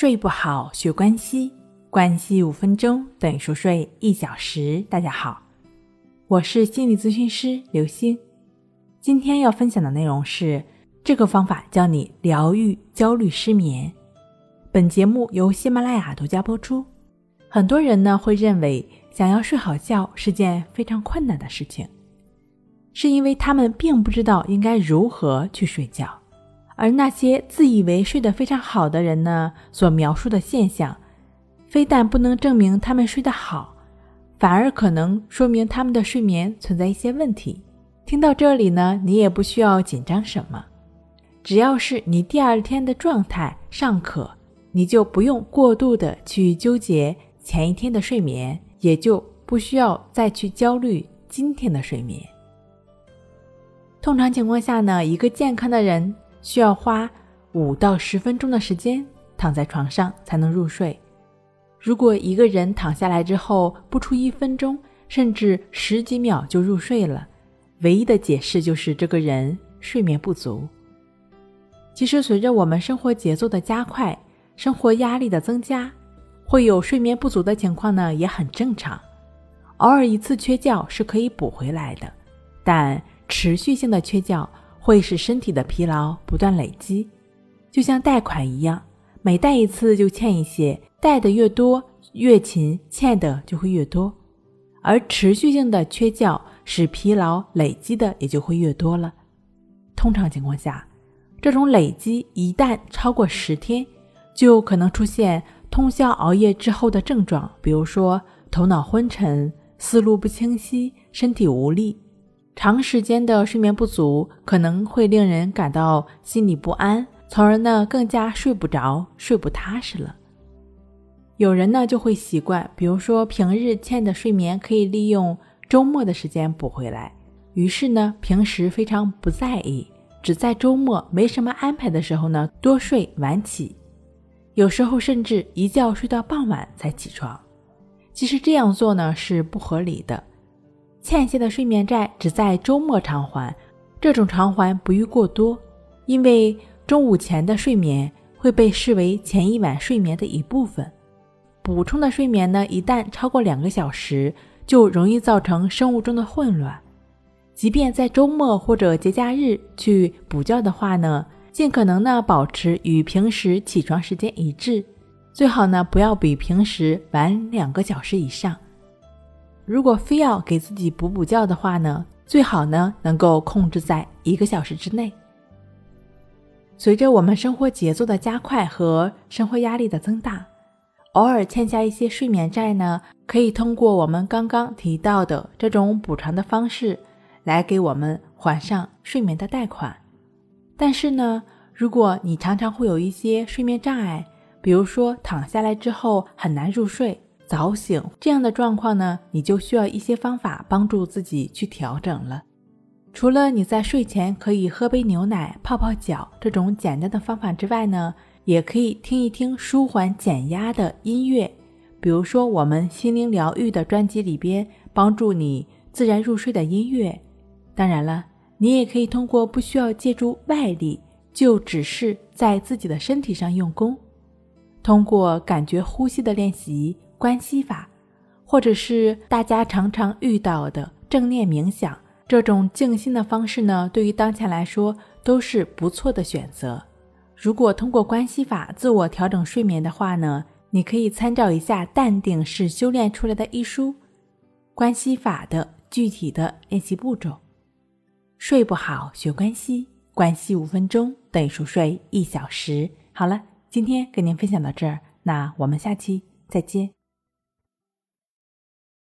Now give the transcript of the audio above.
睡不好，学关系，关系五分钟等于熟睡一小时。大家好，我是心理咨询师刘星。今天要分享的内容是这个方法教你疗愈焦虑失眠。本节目由喜马拉雅独家播出。很多人呢会认为想要睡好觉是件非常困难的事情，是因为他们并不知道应该如何去睡觉。而那些自以为睡得非常好的人呢，所描述的现象，非但不能证明他们睡得好，反而可能说明他们的睡眠存在一些问题。听到这里呢，你也不需要紧张什么，只要是你第二天的状态尚可，你就不用过度的去纠结前一天的睡眠，也就不需要再去焦虑今天的睡眠。通常情况下呢，一个健康的人。需要花五到十分钟的时间躺在床上才能入睡。如果一个人躺下来之后不出一分钟，甚至十几秒就入睡了，唯一的解释就是这个人睡眠不足。其实，随着我们生活节奏的加快，生活压力的增加，会有睡眠不足的情况呢，也很正常。偶尔一次缺觉是可以补回来的，但持续性的缺觉。会使身体的疲劳不断累积，就像贷款一样，每贷一次就欠一些，贷的越多越勤，欠的就会越多。而持续性的缺觉使疲劳累积的也就会越多了。通常情况下，这种累积一旦超过十天，就可能出现通宵熬夜之后的症状，比如说头脑昏沉、思路不清晰、身体无力。长时间的睡眠不足可能会令人感到心里不安，从而呢更加睡不着、睡不踏实了。有人呢就会习惯，比如说平日欠的睡眠可以利用周末的时间补回来，于是呢平时非常不在意，只在周末没什么安排的时候呢多睡晚起，有时候甚至一觉睡到傍晚才起床。其实这样做呢是不合理的。欠下的睡眠债只在周末偿还，这种偿还不宜过多，因为中午前的睡眠会被视为前一晚睡眠的一部分。补充的睡眠呢，一旦超过两个小时，就容易造成生物钟的混乱。即便在周末或者节假日去补觉的话呢，尽可能呢保持与平时起床时间一致，最好呢不要比平时晚两个小时以上。如果非要给自己补补觉的话呢，最好呢能够控制在一个小时之内。随着我们生活节奏的加快和生活压力的增大，偶尔欠下一些睡眠债呢，可以通过我们刚刚提到的这种补偿的方式来给我们还上睡眠的贷款。但是呢，如果你常常会有一些睡眠障碍，比如说躺下来之后很难入睡。早醒这样的状况呢，你就需要一些方法帮助自己去调整了。除了你在睡前可以喝杯牛奶、泡泡脚这种简单的方法之外呢，也可以听一听舒缓减压的音乐，比如说我们心灵疗愈的专辑里边帮助你自然入睡的音乐。当然了，你也可以通过不需要借助外力，就只是在自己的身体上用功，通过感觉呼吸的练习。关系法，或者是大家常常遇到的正念冥想这种静心的方式呢，对于当前来说都是不错的选择。如果通过关系法自我调整睡眠的话呢，你可以参照一下《淡定是修炼出来的》一书，关系法的具体的练习步骤。睡不好学关系，关系五分钟等于熟睡一小时。好了，今天跟您分享到这儿，那我们下期再见。